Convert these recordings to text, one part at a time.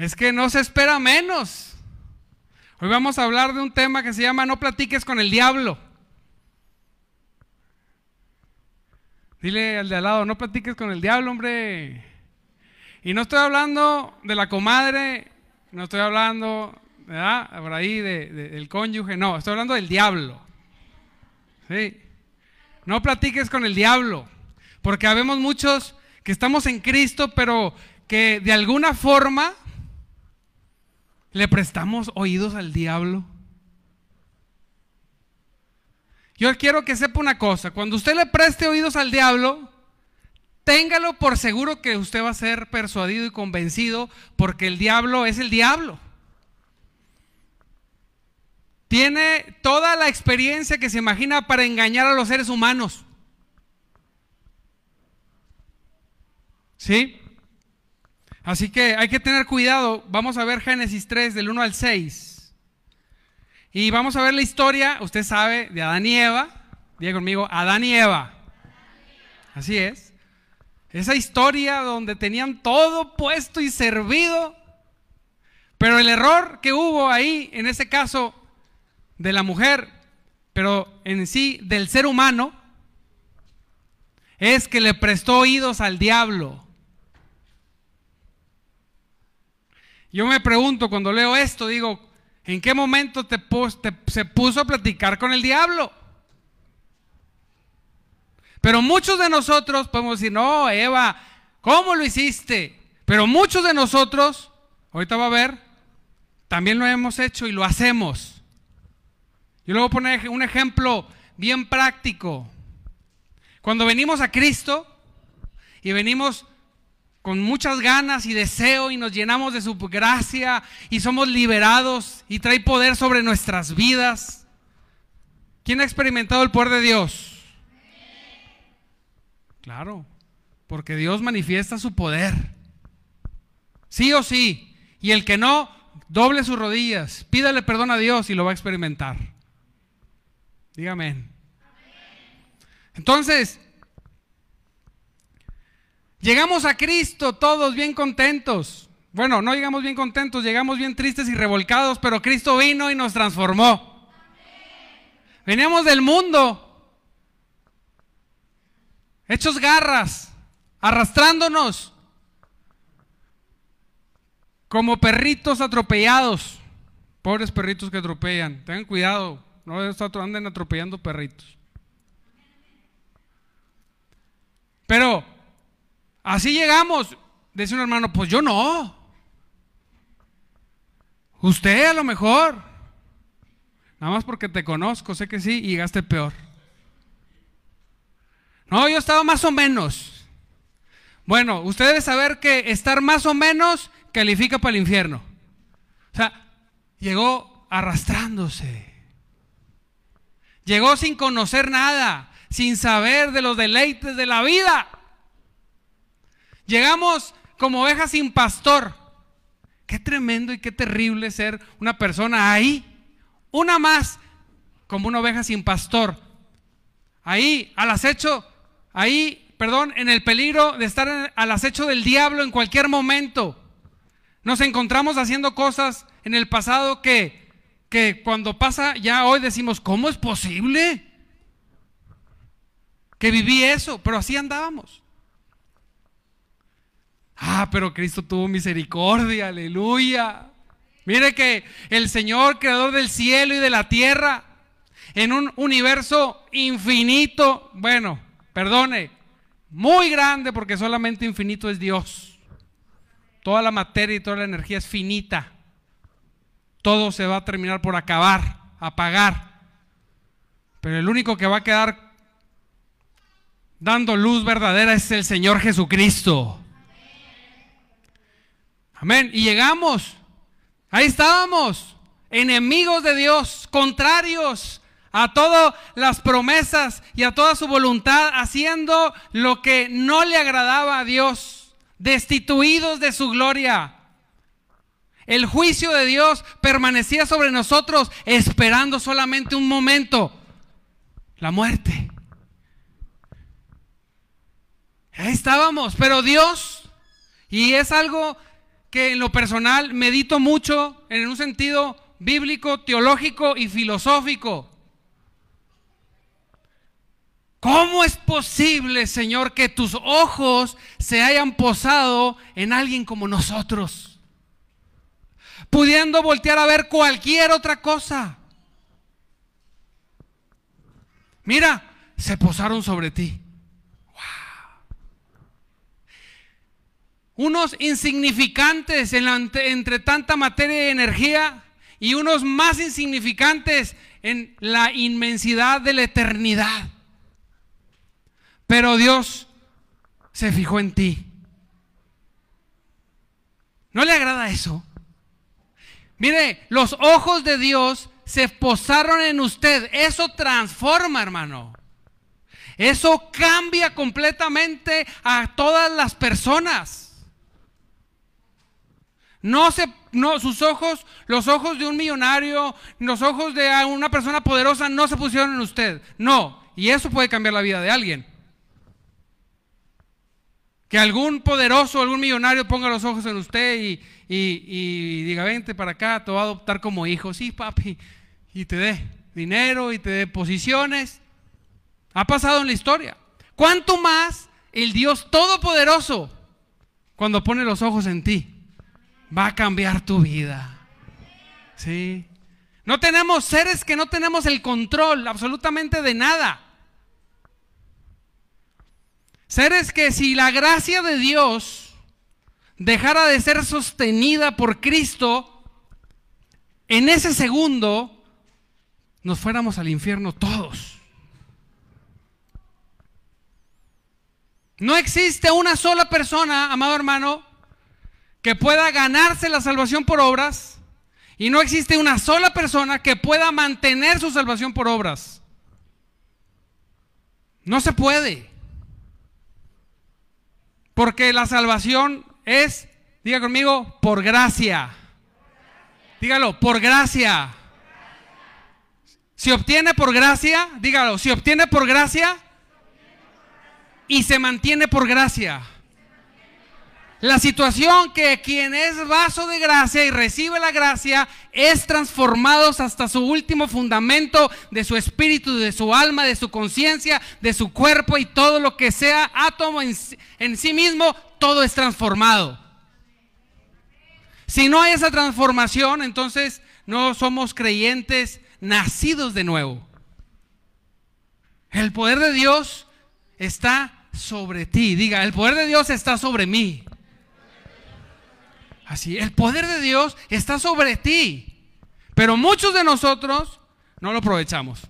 Es que no se espera menos. Hoy vamos a hablar de un tema que se llama No platiques con el diablo. Dile al de al lado, no platiques con el diablo, hombre. Y no estoy hablando de la comadre, no estoy hablando, ¿verdad? Por ahí del cónyuge, no, estoy hablando del diablo. Sí. No platiques con el diablo, porque habemos muchos que estamos en Cristo, pero que de alguna forma le prestamos oídos al diablo. Yo quiero que sepa una cosa, cuando usted le preste oídos al diablo, téngalo por seguro que usted va a ser persuadido y convencido porque el diablo es el diablo. Tiene toda la experiencia que se imagina para engañar a los seres humanos. ¿Sí? Así que hay que tener cuidado. Vamos a ver Génesis 3 del 1 al 6. Y vamos a ver la historia, usted sabe, de Adán y Eva. Diga conmigo, Adán y Eva. Así es. Esa historia donde tenían todo puesto y servido. Pero el error que hubo ahí, en ese caso, de la mujer, pero en sí del ser humano, es que le prestó oídos al diablo. Yo me pregunto cuando leo esto, digo, ¿en qué momento te, se puso a platicar con el diablo? Pero muchos de nosotros podemos decir, no, Eva, ¿cómo lo hiciste? Pero muchos de nosotros, ahorita va a ver, también lo hemos hecho y lo hacemos. Yo le voy a poner un ejemplo bien práctico. Cuando venimos a Cristo y venimos con muchas ganas y deseo y nos llenamos de su gracia y somos liberados y trae poder sobre nuestras vidas. ¿Quién ha experimentado el poder de Dios? Claro, porque Dios manifiesta su poder. Sí o sí. Y el que no, doble sus rodillas, pídale perdón a Dios y lo va a experimentar. Dígame. Entonces, Llegamos a Cristo todos bien contentos. Bueno, no llegamos bien contentos, llegamos bien tristes y revolcados, pero Cristo vino y nos transformó. Veníamos del mundo, hechos garras, arrastrándonos como perritos atropellados. Pobres perritos que atropellan. Tengan cuidado, no anden atropellando perritos. Pero Así llegamos. Dice un hermano, pues yo no. Usted a lo mejor. Nada más porque te conozco, sé que sí, y llegaste peor. No, yo estaba más o menos. Bueno, usted debe saber que estar más o menos califica para el infierno. O sea, llegó arrastrándose. Llegó sin conocer nada, sin saber de los deleites de la vida. Llegamos como ovejas sin pastor. Qué tremendo y qué terrible ser una persona ahí. Una más, como una oveja sin pastor. Ahí, al acecho, ahí, perdón, en el peligro de estar al acecho del diablo en cualquier momento. Nos encontramos haciendo cosas en el pasado que, que cuando pasa ya hoy decimos, ¿cómo es posible? Que viví eso, pero así andábamos. Ah, pero Cristo tuvo misericordia, aleluya. Mire que el Señor, creador del cielo y de la tierra, en un universo infinito, bueno, perdone, muy grande porque solamente infinito es Dios. Toda la materia y toda la energía es finita. Todo se va a terminar por acabar, apagar. Pero el único que va a quedar dando luz verdadera es el Señor Jesucristo. Amén. Y llegamos. Ahí estábamos. Enemigos de Dios, contrarios a todas las promesas y a toda su voluntad, haciendo lo que no le agradaba a Dios, destituidos de su gloria. El juicio de Dios permanecía sobre nosotros esperando solamente un momento, la muerte. Ahí estábamos, pero Dios, y es algo que en lo personal medito mucho en un sentido bíblico, teológico y filosófico. ¿Cómo es posible, Señor, que tus ojos se hayan posado en alguien como nosotros? Pudiendo voltear a ver cualquier otra cosa. Mira, se posaron sobre ti. Unos insignificantes entre tanta materia y energía y unos más insignificantes en la inmensidad de la eternidad. Pero Dios se fijó en ti. ¿No le agrada eso? Mire, los ojos de Dios se posaron en usted. Eso transforma, hermano. Eso cambia completamente a todas las personas. No se no sus ojos, los ojos de un millonario, los ojos de una persona poderosa no se pusieron en usted. No, y eso puede cambiar la vida de alguien. Que algún poderoso, algún millonario ponga los ojos en usted y, diga, vente para acá, te voy a adoptar como hijo. Sí, papi. Y te dé dinero y te dé posiciones. Ha pasado en la historia. ¿Cuánto más el Dios Todopoderoso cuando pone los ojos en ti? Va a cambiar tu vida. Sí. No tenemos seres que no tenemos el control absolutamente de nada. Seres que si la gracia de Dios dejara de ser sostenida por Cristo, en ese segundo nos fuéramos al infierno todos. No existe una sola persona, amado hermano, que pueda ganarse la salvación por obras y no existe una sola persona que pueda mantener su salvación por obras. No se puede. Porque la salvación es, diga conmigo, por gracia. Dígalo, por gracia. Si obtiene por gracia, dígalo, si obtiene por gracia y se mantiene por gracia. La situación que quien es vaso de gracia y recibe la gracia es transformado hasta su último fundamento de su espíritu, de su alma, de su conciencia, de su cuerpo y todo lo que sea átomo en, en sí mismo, todo es transformado. Si no hay esa transformación, entonces no somos creyentes nacidos de nuevo. El poder de Dios está sobre ti. Diga, el poder de Dios está sobre mí. Así, el poder de Dios está sobre ti. Pero muchos de nosotros no lo aprovechamos.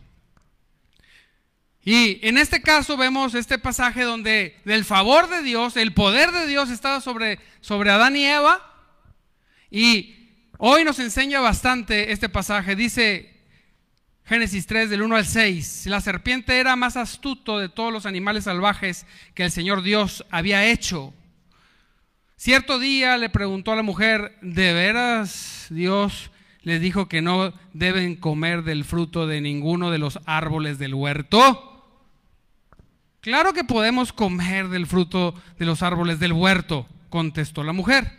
Y en este caso vemos este pasaje donde del favor de Dios, el poder de Dios estaba sobre, sobre Adán y Eva. Y hoy nos enseña bastante este pasaje. Dice Génesis 3 del 1 al 6, la serpiente era más astuto de todos los animales salvajes que el Señor Dios había hecho. Cierto día le preguntó a la mujer, ¿de veras Dios les dijo que no deben comer del fruto de ninguno de los árboles del huerto? Claro que podemos comer del fruto de los árboles del huerto, contestó la mujer.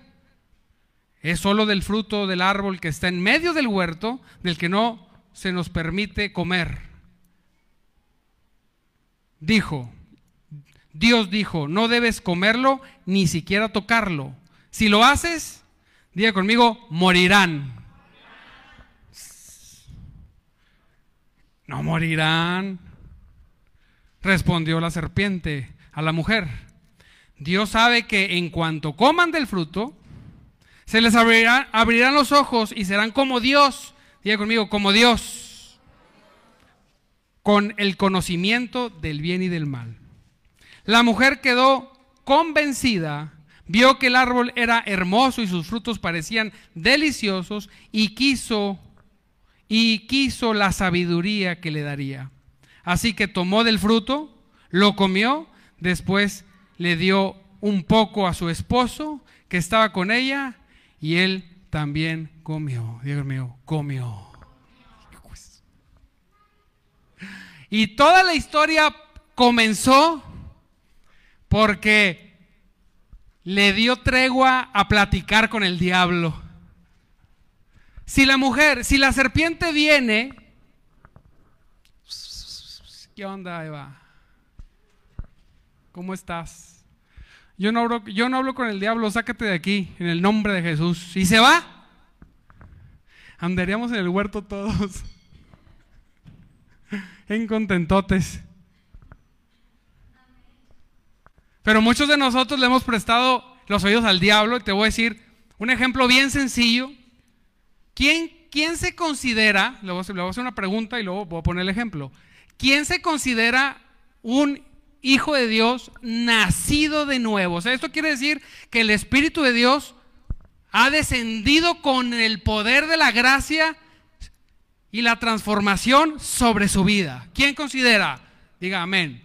Es solo del fruto del árbol que está en medio del huerto, del que no se nos permite comer. Dijo, Dios dijo, no debes comerlo ni siquiera tocarlo. Si lo haces, diga conmigo, morirán. No morirán. Respondió la serpiente a la mujer. Dios sabe que en cuanto coman del fruto, se les abrirán, los ojos y serán como Dios. Diga conmigo, como Dios. Con el conocimiento del bien y del mal. La mujer quedó convencida, vio que el árbol era hermoso y sus frutos parecían deliciosos y quiso y quiso la sabiduría que le daría. Así que tomó del fruto, lo comió, después le dio un poco a su esposo que estaba con ella y él también comió. Dios mío, comió. Y toda la historia comenzó porque le dio tregua a platicar con el diablo. Si la mujer, si la serpiente viene, ¿qué onda, Eva? ¿Cómo estás? Yo no, hablo, yo no hablo con el diablo, sácate de aquí, en el nombre de Jesús. ¿Y se va? Andaríamos en el huerto todos, en contentotes. Pero muchos de nosotros le hemos prestado los oídos al diablo y te voy a decir un ejemplo bien sencillo. ¿Quién, quién se considera, le voy, a, hacer una pregunta y luego voy a poner el ejemplo, ¿quién se considera un hijo de Dios nacido de nuevo? O sea, esto quiere decir que el Espíritu de Dios ha descendido con el poder de la gracia y la transformación sobre su vida. ¿Quién considera? Diga amén.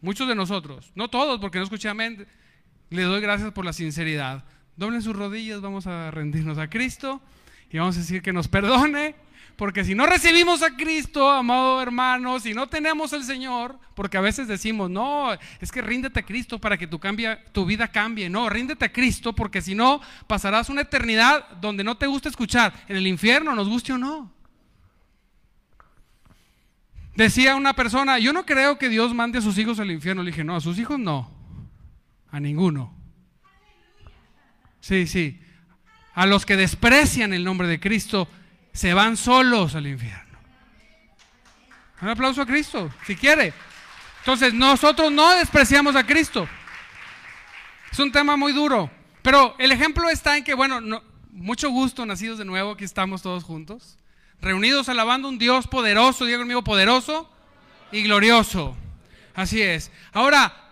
Muchos de nosotros, no todos, porque no escuché amén, le doy gracias por la sinceridad. Doblen sus rodillas, vamos a rendirnos a Cristo y vamos a decir que nos perdone, porque si no recibimos a Cristo, amado hermano, si no tenemos al Señor, porque a veces decimos, no, es que ríndete a Cristo para que tu, cambia, tu vida cambie. No, ríndete a Cristo, porque si no, pasarás una eternidad donde no te gusta escuchar, en el infierno, nos guste o no. Decía una persona, yo no creo que Dios mande a sus hijos al infierno. Le dije, no, a sus hijos no, a ninguno. Sí, sí. A los que desprecian el nombre de Cristo se van solos al infierno. Un aplauso a Cristo, si quiere. Entonces, nosotros no despreciamos a Cristo. Es un tema muy duro. Pero el ejemplo está en que, bueno, mucho gusto, nacidos de nuevo, aquí estamos todos juntos reunidos alabando un Dios poderoso, diga conmigo, poderoso y glorioso. Así es. Ahora,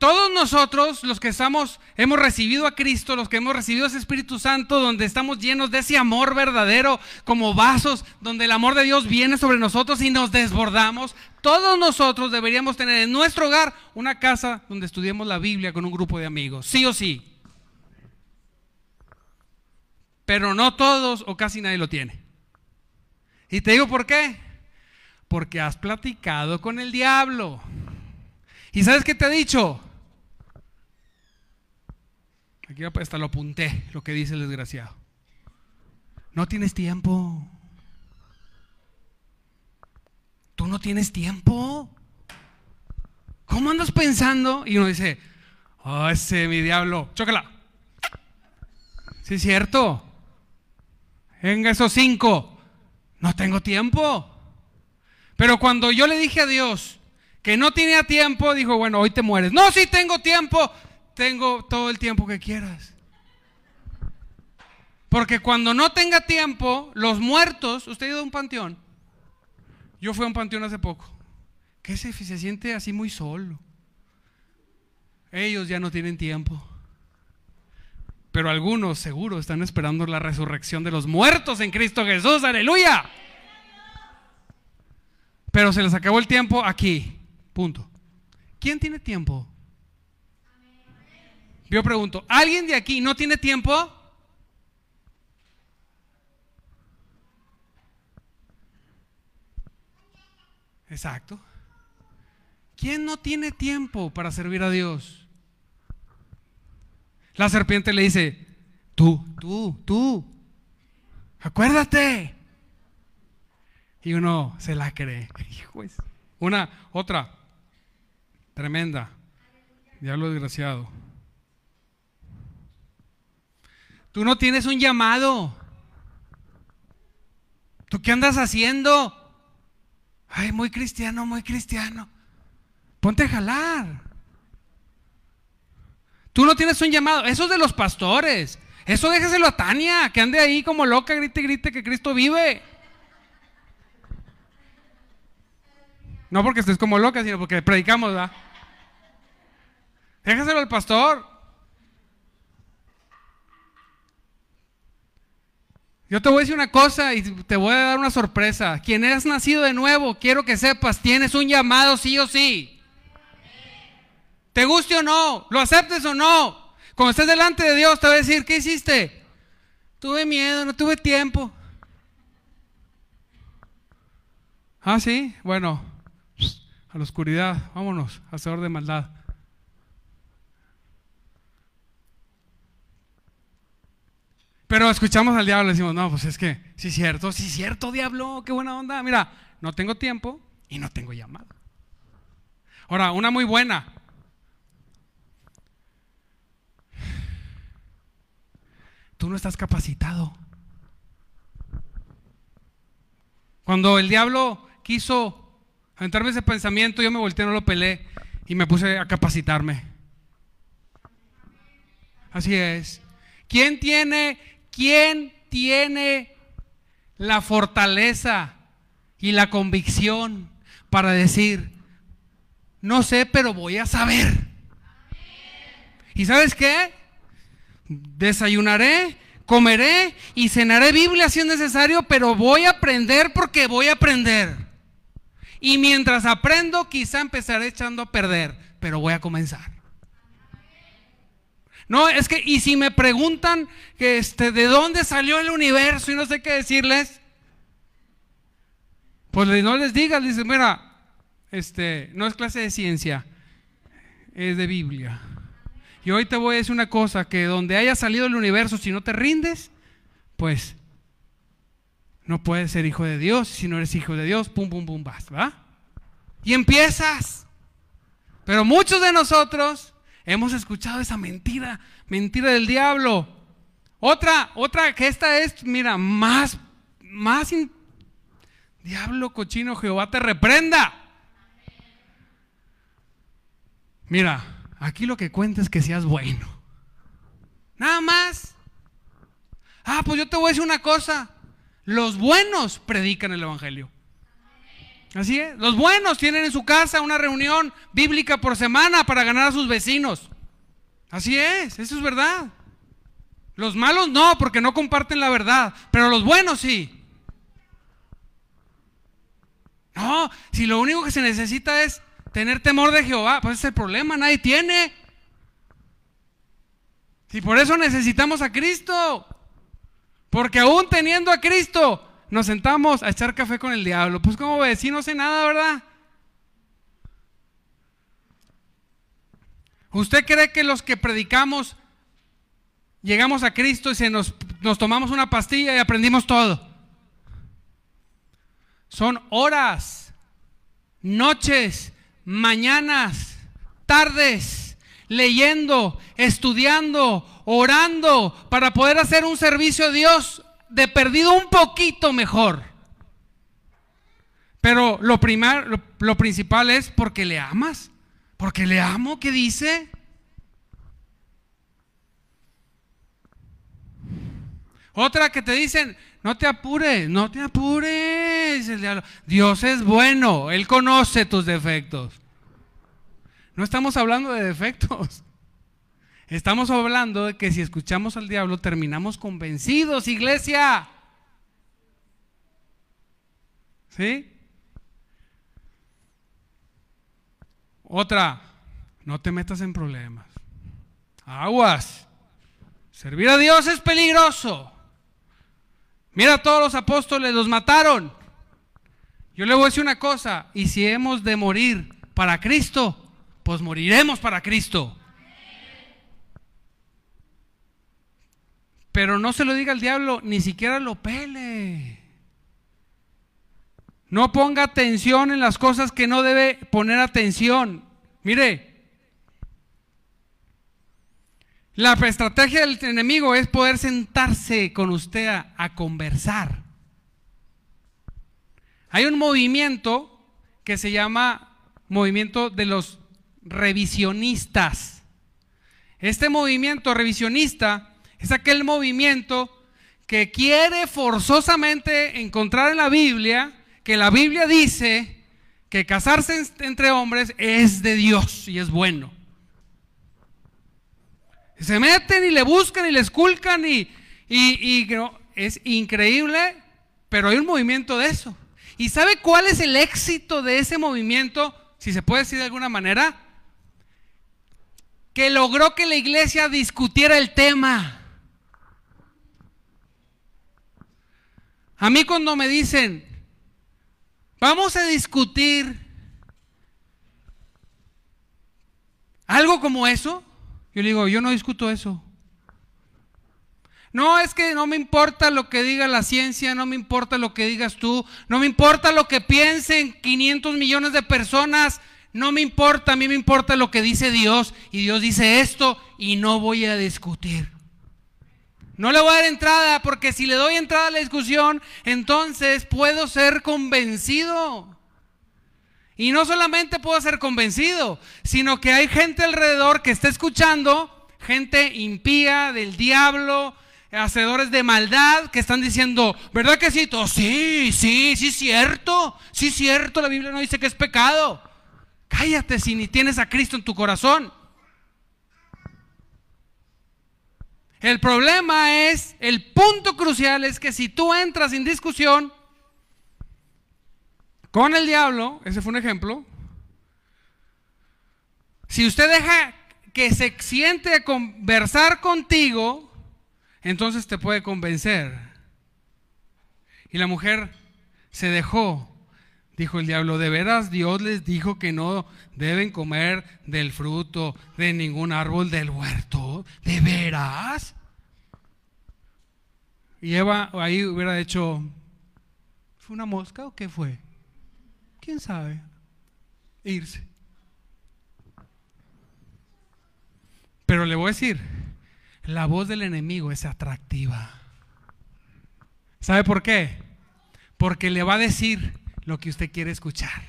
todos nosotros, los que estamos, hemos recibido a Cristo, los que hemos recibido ese Espíritu Santo, donde estamos llenos de ese amor verdadero, como vasos, donde el amor de Dios viene sobre nosotros y nos desbordamos, todos nosotros deberíamos tener en nuestro hogar una casa donde estudiemos la Biblia con un grupo de amigos, sí o sí. Pero no todos o casi nadie lo tiene. Y te digo por qué. Porque has platicado con el diablo. ¿Y sabes qué te ha dicho? Aquí hasta lo apunté, lo que dice el desgraciado. No tienes tiempo. Tú no tienes tiempo. ¿Cómo andas pensando? Y uno dice, oh, ese mi diablo, chócala. Sí, es cierto. Venga, esos cinco. No tengo tiempo. Pero cuando yo le dije a Dios que no tenía tiempo, dijo, bueno, hoy te mueres. No, sí tengo tiempo. Tengo todo el tiempo que quieras. Porque cuando no tenga tiempo, los muertos, usted ha ido a un panteón. Yo fui a un panteón hace poco. Que se, se siente así muy solo. Ellos ya no tienen tiempo. Pero algunos seguro están esperando la resurrección de los muertos en Cristo Jesús. Aleluya. Pero se les acabó el tiempo aquí. Punto. ¿Quién tiene tiempo? Yo pregunto, ¿alguien de aquí no tiene tiempo? Exacto. ¿Quién no tiene tiempo para servir a Dios? La serpiente le dice, tú, tú, tú, acuérdate. Y uno se la cree. Una, otra, tremenda. Diablo desgraciado. Tú no tienes un llamado. ¿Tú qué andas haciendo? Ay, muy cristiano, muy cristiano. Ponte a jalar. Tú no tienes un llamado. Eso es de los pastores. Eso déjeselo a Tania, que ande ahí como loca, grite, grite que Cristo vive. No porque estés como loca, sino porque predicamos, ¿verdad? Déjaselo al pastor. Yo te voy a decir una cosa y te voy a dar una sorpresa. Quien eres nacido de nuevo, quiero que sepas, tienes un llamado sí o sí. Te guste o no, lo aceptes o no. Cuando estés delante de Dios te va a decir, ¿qué hiciste? Tuve miedo, no tuve tiempo. Ah, sí, bueno, a la oscuridad, vámonos, hacedor de maldad. Pero escuchamos al diablo y decimos, no, pues es que, sí es cierto, sí es cierto, diablo, qué buena onda. Mira, no tengo tiempo y no tengo llamada. Ahora, una muy buena, Tú no estás capacitado. Cuando el diablo quiso aventarme ese pensamiento, yo me volteé, no lo pelé y me puse a capacitarme. Así es. ¿Quién tiene, quién tiene la fortaleza y la convicción para decir, no sé, pero voy a saber? ¿Y sabes qué? Desayunaré, comeré y cenaré Biblia si es necesario, pero voy a aprender porque voy a aprender. Y mientras aprendo, quizá empezaré echando a perder, pero voy a comenzar. No, es que, y si me preguntan que este, de dónde salió el universo y no sé qué decirles, pues no les digas, dice, mira, este, no es clase de ciencia, es de Biblia. Y hoy te voy a decir una cosa, que donde haya salido el universo, si no te rindes, pues no puedes ser hijo de Dios. Si no eres hijo de Dios, pum, pum, pum, vas, ¿va? Y empiezas. Pero muchos de nosotros hemos escuchado esa mentira, mentira del diablo. Otra, otra que esta es, mira, más, más, diablo cochino, Jehová te reprenda. Mira, Aquí lo que cuenta es que seas bueno. Nada más. Ah, pues yo te voy a decir una cosa. Los buenos predican el Evangelio. Así es. Los buenos tienen en su casa una reunión bíblica por semana para ganar a sus vecinos. Así es, eso es verdad. Los malos no, porque no comparten la verdad. Pero los buenos sí. No, si lo único que se necesita es Tener temor de Jehová, pues ese es el problema, nadie tiene. Y por eso necesitamos a Cristo. Porque aún teniendo a Cristo, nos sentamos a echar café con el diablo. Pues como ves, si no sé nada, ¿verdad? ¿Usted cree que los que predicamos llegamos a Cristo y se nos, nos tomamos una pastilla y aprendimos todo? Son horas, noches, mañanas, tardes, leyendo, estudiando, orando, para poder hacer un servicio a Dios de perdido un poquito mejor. Pero lo, primar, lo, principal es porque le amas, porque le amo, ¿qué dice? Otra que te dicen, no te apures, no te apures. Dios es bueno, Él conoce tus defectos. No estamos hablando de defectos. Estamos hablando de que si escuchamos al diablo terminamos convencidos, iglesia. ¿Sí? Otra, no te metas en problemas. Aguas. Servir a Dios es peligroso. Mira, a todos los apóstoles los mataron. Yo le voy a decir una cosa, y si hemos de morir para Cristo, pues moriremos para Cristo. Pero no se lo diga al diablo, ni siquiera lo pele. No ponga atención en las cosas que no debe poner atención. Mire, la estrategia del enemigo es poder sentarse con usted a, conversar. Hay un movimiento que se llama movimiento de los revisionistas. Este movimiento revisionista es aquel movimiento que quiere forzosamente encontrar en la Biblia que la Biblia dice que casarse entre hombres es de Dios y es bueno. Se meten y le buscan y le esculcan y, y, es increíble, pero hay un movimiento de eso. ¿Y sabe cuál es el éxito de ese movimiento, si se puede decir de alguna manera? Que logró que la iglesia discutiera el tema. A mí cuando me dicen, vamos a discutir algo como eso, yo le digo, yo no discuto eso. No es que no me importa lo que diga la ciencia, no me importa lo que digas tú, no me importa lo que piensen 500 millones de personas, no me importa, a mí me importa lo que dice Dios y Dios dice esto y no voy a discutir. No le voy a dar entrada porque si le doy entrada a la discusión, entonces puedo ser convencido. Y no solamente puedo ser convencido, sino que hay gente alrededor que está escuchando, gente impía del diablo, hacedores de maldad, que están diciendo, ¿verdad que sí? sí, sí, sí, cierto, sí, cierto, la Biblia no dice que es pecado. Cállate si ni tienes a Cristo en tu corazón. El problema es, el punto crucial es que si tú entras en discusión con el diablo, ese fue un ejemplo, si usted deja que se siente a conversar contigo, entonces te puede convencer. Y la mujer se dejó. Dijo el diablo, ¿de veras Dios les dijo que no deben comer del fruto de ningún árbol del huerto? ¿De veras? Y Eva ahí hubiera hecho, ¿fue una mosca o qué fue? ¿Quién sabe? Irse. Pero le voy a decir, la voz del enemigo es atractiva. ¿Sabe por qué? Porque le va a decir lo que usted quiere escuchar.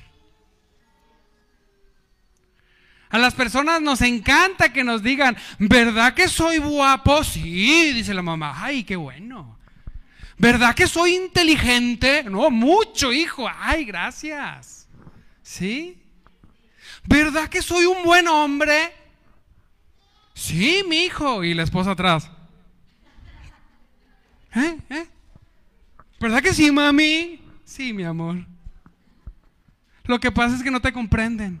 A las personas nos encanta que nos digan, ¿verdad que soy guapo? Sí, dice la mamá. Ay, qué bueno. ¿Verdad que soy inteligente? No, mucho, hijo. Ay, gracias. ¿Sí? ¿Verdad que soy un buen hombre? Sí, mi hijo. Y la esposa atrás. ¿Eh? ¿Eh? ¿Verdad que sí, mami? Sí, mi amor. Lo que pasa es que no te comprenden.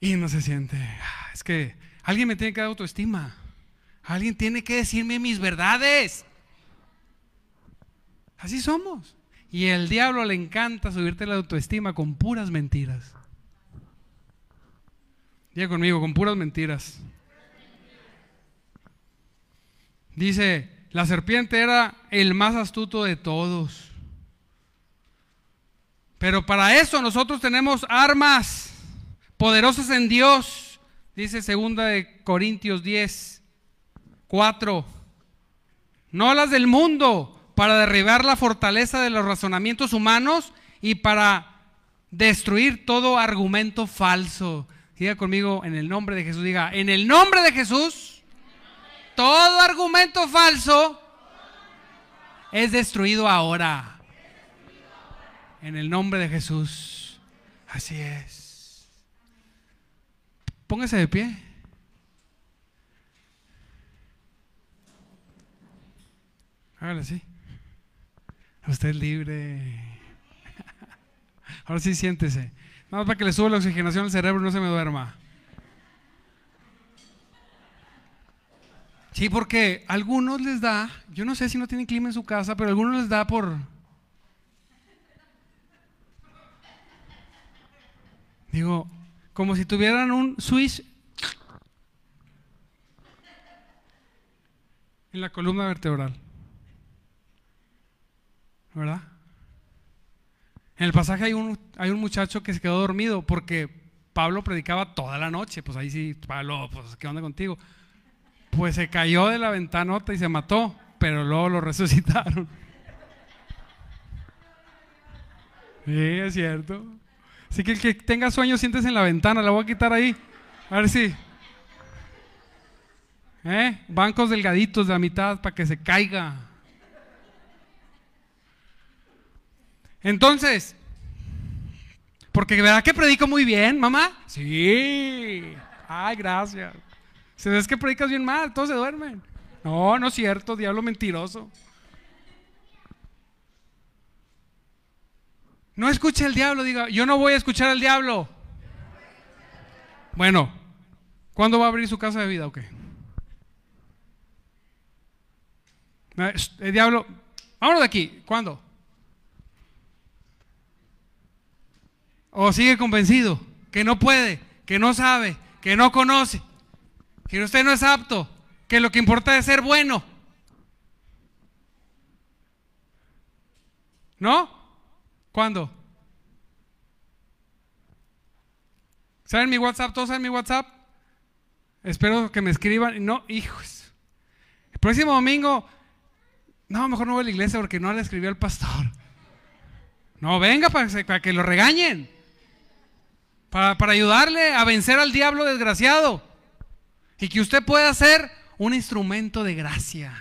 Y no se siente. Ah, es que alguien me tiene que dar autoestima. Alguien tiene que decirme mis verdades. Así somos. Y el diablo le encanta subirte la autoestima con puras mentiras. Diga conmigo, con puras mentiras. Dice, la serpiente era el más astuto de todos. Pero para eso nosotros tenemos armas poderosas en Dios. Dice segunda de Corintios 10, 4. No las del mundo, para derribar la fortaleza de los razonamientos humanos y para destruir todo argumento falso. Diga conmigo en el nombre de Jesús, diga, en el nombre de Jesús, todo argumento falso es destruido ahora. En el nombre de Jesús. Así es. Póngase de pie. Hágale así. Usted es libre. Ahora sí siéntese. Nada más para que le suba la oxigenación al cerebro y no se me duerma. Sí, porque algunos les da, yo no sé si no tienen clima en su casa, pero algunos les da por... Digo, como si tuvieran un switch en la columna vertebral. ¿verdad? En el pasaje hay un, hay un muchacho que se quedó dormido porque Pablo predicaba toda la noche. Pues ahí sí, Pablo, pues ¿qué onda contigo? Pues se cayó de la ventanota y se mató, pero luego lo resucitaron. Sí, es cierto. Así que el que tenga sueño, siéntese en la ventana, la voy a quitar ahí. A ver si. ¿Eh? Bancos delgaditos de la mitad para que se caiga. Entonces, porque ¿verdad que predico muy bien, mamá? Sí. Ay, gracias. Se ves que predicas bien mal, todos se duermen. No, no es cierto, diablo mentiroso. No escuche el diablo, diga, yo no voy a escuchar al diablo. Bueno, ¿cuándo va a abrir su casa de vida o qué? El diablo, vámonos de aquí, ¿cuándo? ¿O sigue convencido que no puede? que no sabe, que no conoce, que usted no es apto, que lo que importa es ser bueno. ¿No? ¿Cuándo? ¿Saben mi WhatsApp? ¿Todos saben mi WhatsApp? Espero que me escriban. No, hijos. El próximo domingo, no, mejor no voy a la iglesia porque no le escribió al pastor. No, venga para, que lo regañen. Para, para ayudarle a vencer al diablo desgraciado. Y que usted pueda ser un instrumento de gracia.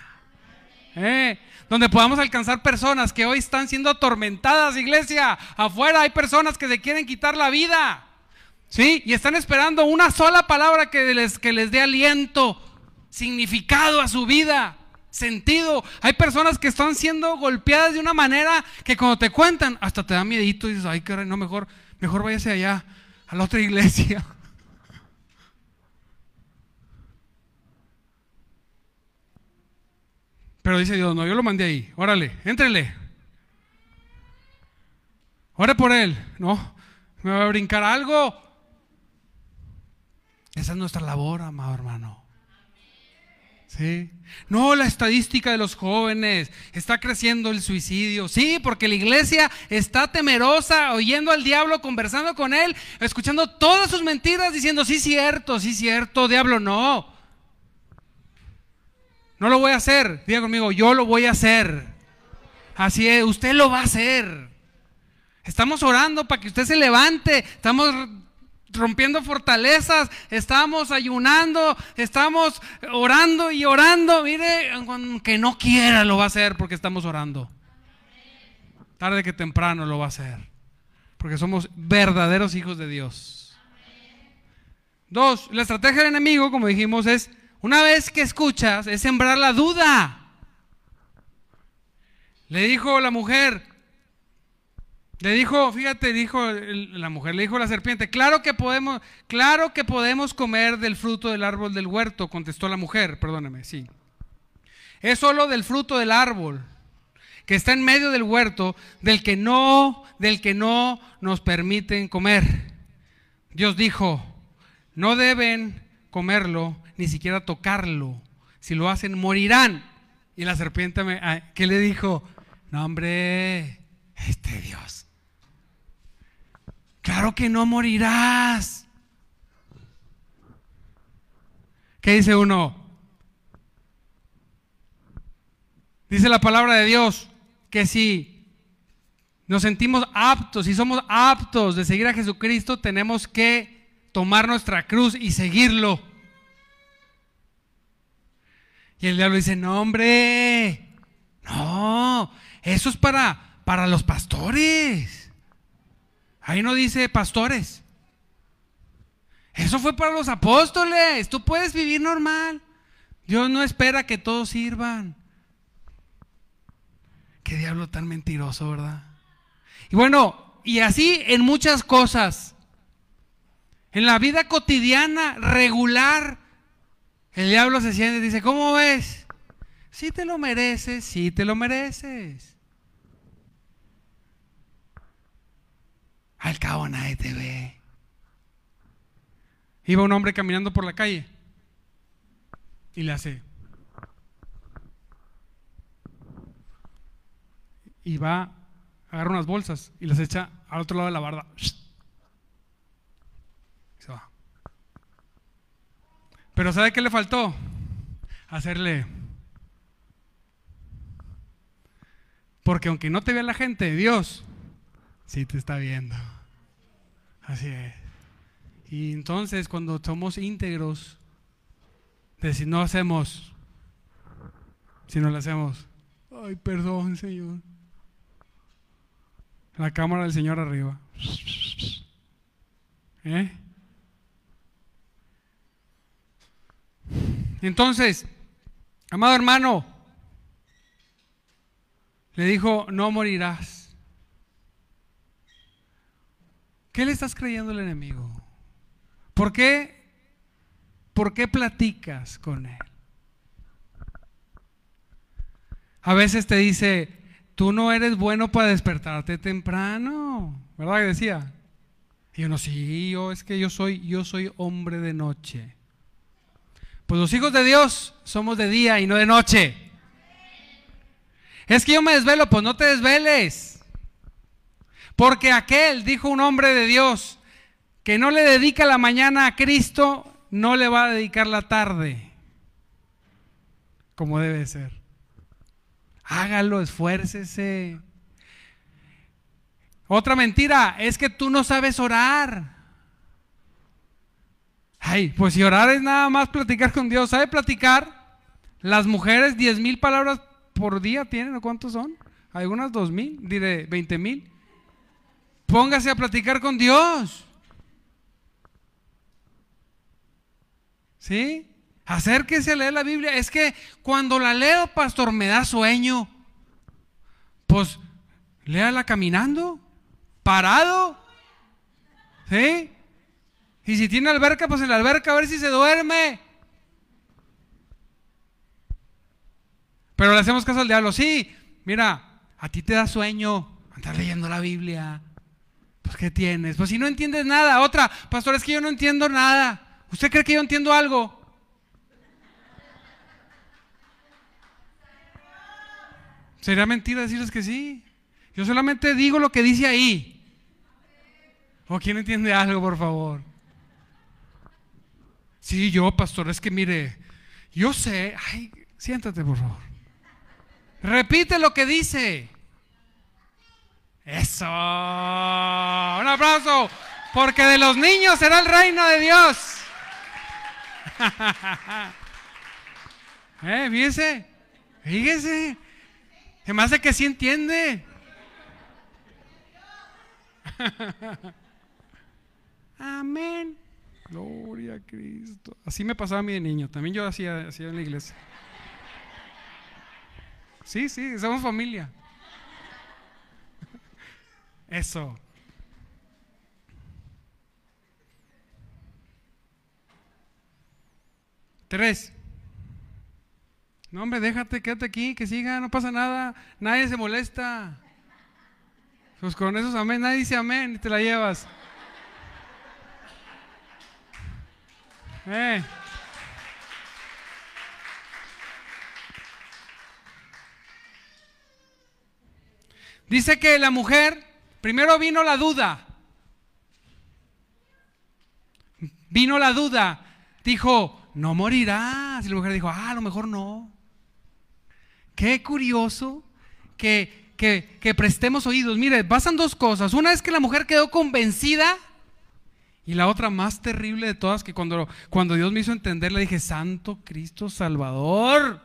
Eh, donde podamos alcanzar personas que hoy están siendo atormentadas, iglesia. Afuera hay personas que se quieren quitar la vida. ¿Sí? Y están esperando una sola palabra que les, que les dé aliento, significado a su vida, sentido. Hay personas que están siendo golpeadas de una manera que cuando te cuentan, hasta te da miedito y dices, ay, caray, no, mejor, mejor váyase allá, a la otra iglesia. Pero dice Dios, no, yo lo mandé ahí, órale, éntrele. Ore por él, no, me va a brincar algo. Esa es nuestra labor, amado hermano. Sí. No, la estadística de los jóvenes, está creciendo el suicidio. Sí, porque la iglesia está temerosa, oyendo al diablo, conversando con él, escuchando todas sus mentiras, diciendo, sí, cierto, sí, cierto, diablo, no. No lo voy a hacer. Diga conmigo, yo lo voy a hacer. Así es, usted lo va a hacer. Estamos orando para que usted se levante. Estamos rompiendo fortalezas, estamos ayunando, estamos orando y orando. Mire, aunque no quiera lo va a hacer porque estamos orando. Tarde que temprano lo va a hacer. Porque somos verdaderos hijos de Dios. Dos, la estrategia del enemigo, como dijimos, es una vez que escuchas, es sembrar la duda. Le dijo la mujer, le dijo, fíjate, dijo la mujer, le dijo la serpiente, claro que podemos, claro que podemos comer del fruto del árbol del huerto, contestó la mujer, perdóneme, sí. Es solo del fruto del árbol que está en medio del huerto, del que no, del que no nos permiten comer. Dios dijo, no deben comerlo, ni siquiera tocarlo. Si lo hacen, morirán. Y la serpiente, me, ah, ¿qué le dijo? No, hombre, este Dios Claro que no morirás. ¿Qué dice uno? Dice la palabra de Dios que si nos sentimos aptos, si somos aptos de seguir a Jesucristo, tenemos que tomar nuestra cruz y seguirlo. Y el diablo dice, no hombre, no, eso es para, para los pastores. Ahí no dice pastores. Eso fue para los apóstoles. Tú puedes vivir normal. Dios no espera que todos sirvan. Qué diablo tan mentiroso, ¿verdad? Y bueno, y así en muchas cosas. En la vida cotidiana, regular, el diablo se siente y dice, ¿cómo ves? Si te lo mereces, si te lo mereces. Al cabo nadie te ve. Iba un hombre caminando por la calle y le hace. Y va, agarra unas bolsas y las echa al otro lado de la barda. se va. Pero ¿sabe qué le faltó? Hacerle. Porque aunque no te vea la gente, Dios sí te está viendo. Así es. Y entonces cuando somos íntegros, de si no hacemos, si no lo hacemos, ay, perdón, Señor. La cámara del Señor arriba. ¿Eh? Entonces, amado hermano, le dijo, no morirás. ¿Qué le estás creyendo al enemigo? ¿Por qué? ¿Por qué platicas con él? A veces te dice, tú no eres bueno para despertarte temprano, ¿verdad que decía? Y uno, sí, yo es que yo soy, yo soy hombre de noche. Pues los hijos de Dios somos de día y no de noche. Es que yo me desvelo, pues no te desveles. Porque aquel, dijo un hombre de Dios, que no le dedica la mañana a Cristo, no le va a dedicar la tarde. Como debe ser. Hágalo, esfuércese. Otra mentira es que tú no sabes orar. Ay, pues si orar es nada más platicar con Dios. ¿Sabe platicar? Las mujeres, diez mil palabras por día tienen, ¿o cuántos son? Algunas dos mil, diré veinte mil. Póngase a platicar con Dios. ¿Sí? Acérquese a leer la Biblia. Es que cuando la leo, pastor, me da sueño. Pues léala caminando, parado. ¿Sí? Y si tiene alberca, pues en la alberca a ver si se duerme. Pero le hacemos caso al diablo. Sí, mira, a ti te da sueño andar leyendo la Biblia. Pues ¿qué tienes? Pues si no entiendes nada. Otra, pastor, es que yo no entiendo nada. ¿Usted cree que yo entiendo algo? Sería mentira decirles que sí. Yo solamente digo lo que dice ahí. ¿O quién entiende algo, por favor? Sí, yo, pastor, es que mire, yo sé. Ay, siéntate, por favor. Repite lo que dice. Eso. Un aplauso. Porque de los niños será el reino de Dios. eh, fíjese. Fíjese. Se hace que sí entiende. Amén. Gloria a Cristo. Así me pasaba a mí de niño. También yo hacía, hacía en la iglesia. Sí, sí, somos familia. Eso. Tres. No, hombre, déjate, quédate aquí, que siga, no pasa nada. Nadie se molesta. Pues con esos amén, nadie dice amén y te la llevas. Eh. Dice que la mujer, primero vino la duda. Vino la duda. Dijo, no morirás. Y la mujer dijo, ah, a lo mejor no. Qué curioso que, que, que prestemos oídos. Mire, pasan dos cosas. Una es que la mujer quedó convencida y la otra más terrible de todas, que cuando, cuando Dios me hizo entender, le dije, Santo Cristo Salvador,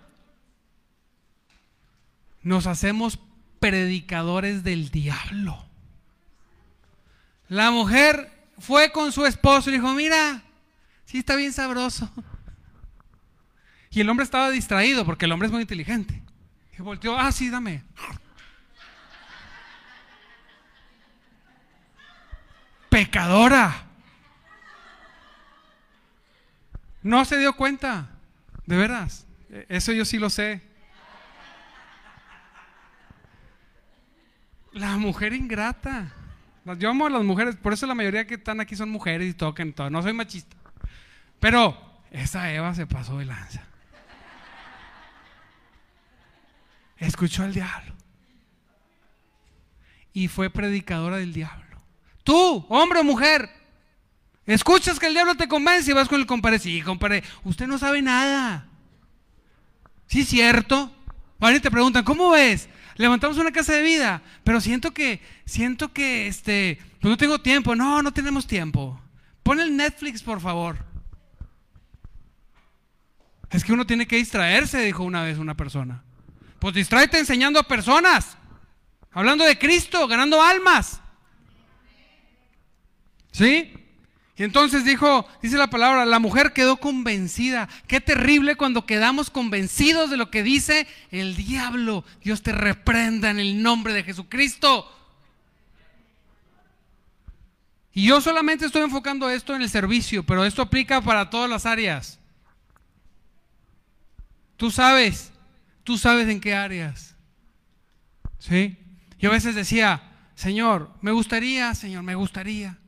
nos hacemos predicadores del diablo. La mujer fue con su esposo y dijo, mira, sí está bien sabroso. Y el hombre estaba distraído porque el hombre es muy inteligente. Y volteó, ah, sí, dame. Pecadora. No se dio cuenta, de veras. E, eso yo sí lo sé. La mujer ingrata. Yo amo a las mujeres, por eso la mayoría que están aquí son mujeres y tocan todo. No soy machista. Pero esa Eva se pasó de lanza. Escuchó al diablo. Y fue predicadora del diablo. Tú, hombre o mujer, escuchas que el diablo te convence y vas con el compadre. Sí, compadre, usted no sabe nada. Sí, cierto. Ahora te preguntan, ¿cómo ves? levantamos una casa de vida, pero siento que, siento que, este, pues no tengo tiempo. No, no tenemos tiempo. Pon el Netflix, por favor. Es que uno tiene que distraerse, dijo una vez una persona. Pues distráete enseñando a personas, hablando de Cristo, ganando almas. ¿Sí? Y entonces dijo, dice la palabra, la mujer quedó convencida. Qué terrible cuando quedamos convencidos de lo que dice el diablo. Dios te reprenda en el nombre de Jesucristo. Y yo solamente estoy enfocando esto en el servicio, pero esto aplica para todas las áreas. Tú sabes, tú sabes en qué áreas. ¿Sí? Yo a veces decía, Señor, me gustaría, Señor, me gustaría.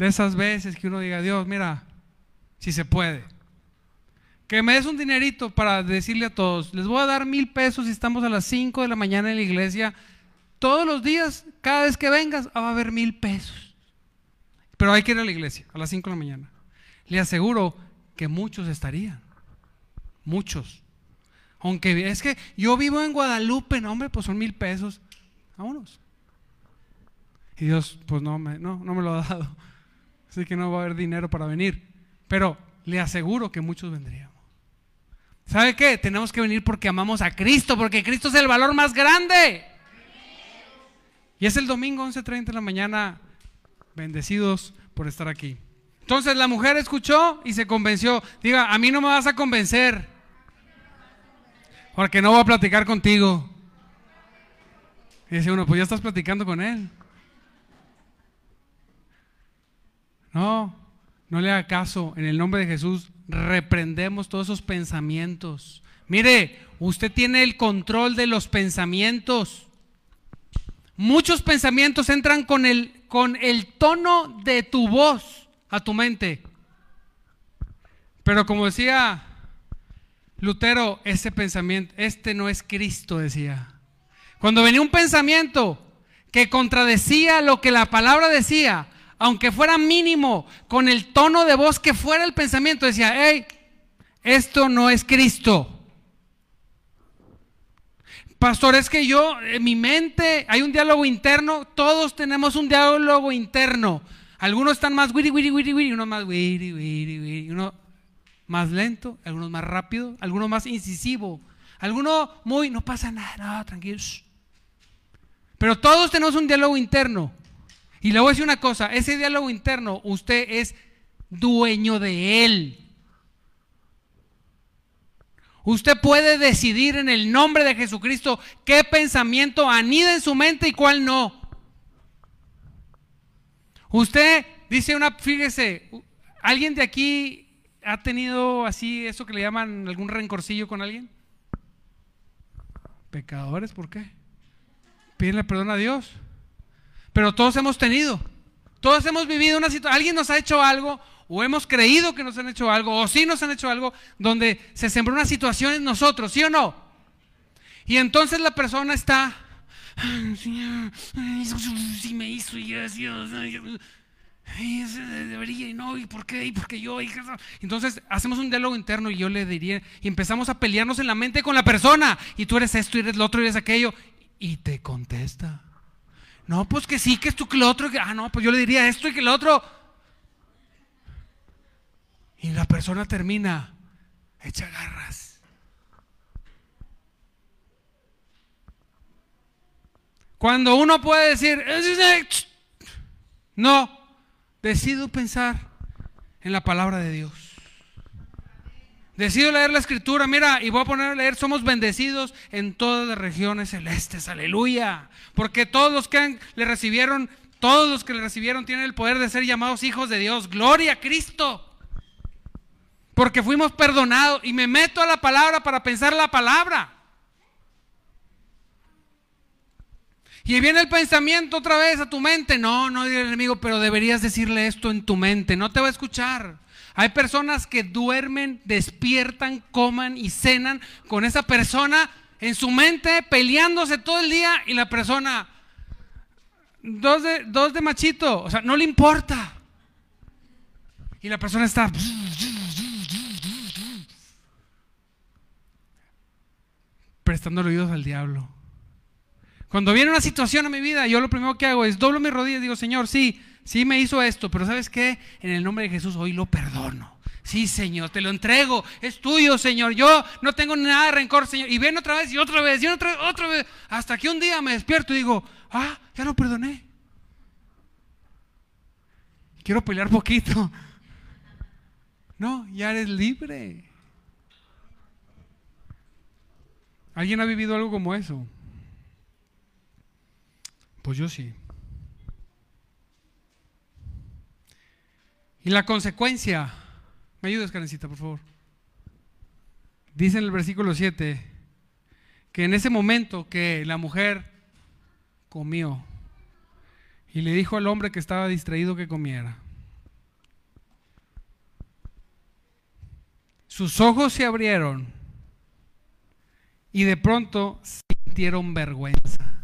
De esas veces que uno diga, Dios, mira, si se puede. Que me des un dinerito para decirle a todos, les voy a dar mil pesos si estamos a las 5 de la mañana en la iglesia. Todos los días, cada vez que vengas, va a haber mil pesos. Pero hay que ir a la iglesia a las 5 de la mañana. Le aseguro que muchos estarían. Muchos. Aunque es que yo vivo en Guadalupe, no, hombre, pues son mil pesos. Vámonos. Y Dios, pues no me, no, no me lo ha dado. Así que no va a haber dinero para venir. Pero le aseguro que muchos vendríamos. ¿Sabe qué? Tenemos que venir porque amamos a Cristo, porque Cristo es el valor más grande. Y es el domingo 11.30 de la mañana. Bendecidos por estar aquí. Entonces la mujer escuchó y se convenció. Diga, a mí no me vas a convencer. Porque no voy a platicar contigo. Y dice uno, pues ya estás platicando con él. No, no le haga caso. En el nombre de Jesús reprendemos todos esos pensamientos. Mire, usted tiene el control de los pensamientos. Muchos pensamientos entran con el, con el tono de tu voz a tu mente. Pero como decía Lutero, ese pensamiento, este no es Cristo, decía. Cuando venía un pensamiento que contradecía lo que la palabra decía, aunque fuera mínimo, con el tono de voz que fuera el pensamiento, decía, hey, esto no es Cristo. Pastor, es que yo, en mi mente, hay un diálogo interno, todos tenemos un diálogo interno. Algunos están más wiri, wiri, wiri, wiri, uno más wiri, wiri, wiri, uno más lento, algunos más rápido, algunos más incisivo, algunos muy, no pasa nada, no, tranquilo. Pero todos tenemos un diálogo interno. Y le voy a decir una cosa, ese diálogo interno, usted es dueño de él. Usted puede decidir en el nombre de Jesucristo qué pensamiento anida en su mente y cuál no. Usted dice una, fíjese, ¿alguien de aquí ha tenido así eso que le llaman algún rencorcillo con alguien? Pecadores, ¿por qué? Pídenle perdón a Dios. Pero todos hemos tenido, todos hemos vivido una situación, alguien nos ha hecho algo o hemos creído que nos han hecho algo o sí nos han hecho algo donde se sembró una situación en nosotros, ¿sí o no? Y entonces la persona está, si me hizo y gracias, debería y no, y por qué, y por qué yo, y entonces hacemos un diálogo interno y yo le diría, y empezamos a pelearnos en la mente con la persona, y tú eres esto, y eres lo otro, y eres aquello, y te contesta. No, pues que sí, que esto, que lo otro. Que, ah, no, pues yo le diría esto y que lo otro. Y la persona termina hecha garras. Cuando uno puede decir, no, decido pensar en la palabra de Dios. Decido leer la escritura, mira, y voy a poner a leer, somos bendecidos en todas las regiones celestes, aleluya. Porque todos los que le recibieron, todos los que le recibieron tienen el poder de ser llamados hijos de Dios. Gloria a Cristo. Porque fuimos perdonados y me meto a la palabra para pensar la palabra. Y viene el pensamiento otra vez a tu mente. No, no el enemigo, pero deberías decirle esto en tu mente. No te va a escuchar. Hay personas que duermen, despiertan, coman y cenan con esa persona en su mente peleándose todo el día y la persona, dos de, dos de machito, o sea, no le importa. Y la persona está... prestando oídos al diablo. Cuando viene una situación a mi vida, yo lo primero que hago es doblo mis rodillas y digo, Señor, sí, sí me hizo esto, pero ¿sabes qué? En el nombre de Jesús hoy lo perdono. Sí, Señor, te lo entrego, es tuyo, Señor. Yo no tengo nada de rencor, Señor. Y ven otra vez y otra vez y otra vez, otra vez, hasta que un día me despierto y digo, ah, ya lo perdoné. Quiero pelear poquito. No, ya eres libre. ¿Alguien ha vivido algo como eso? Pues yo sí. Y la consecuencia, me ayudas, Karencita, por favor. Dice en el versículo 7 que en ese momento que la mujer comió y le dijo al hombre que estaba distraído que comiera, sus ojos se abrieron y de pronto sintieron vergüenza.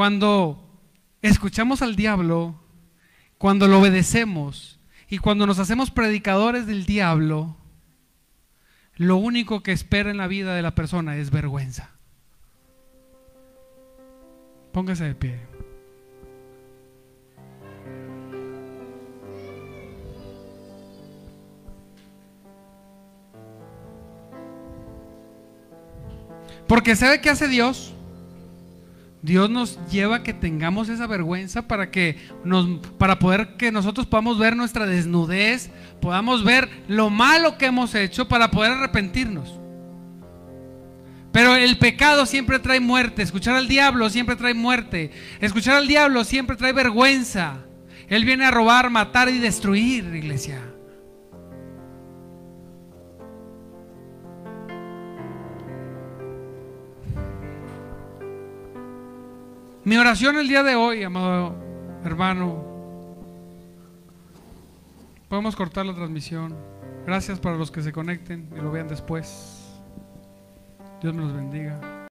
Cuando escuchamos al diablo, cuando lo obedecemos y cuando nos hacemos predicadores del diablo, lo único que espera en la vida de la persona es vergüenza. Póngase de pie. Porque ¿sabe qué hace Dios? Dios nos lleva a que tengamos esa vergüenza para que nos para poder que nosotros podamos ver nuestra desnudez, podamos ver lo malo que hemos hecho para poder arrepentirnos. Pero el pecado siempre trae muerte, escuchar al diablo siempre trae muerte, escuchar al diablo siempre trae vergüenza. Él viene a robar, matar y destruir, iglesia. Mi oración el día de hoy, amado hermano, podemos cortar la transmisión. Gracias para los que se conecten y lo vean después. Dios me los bendiga.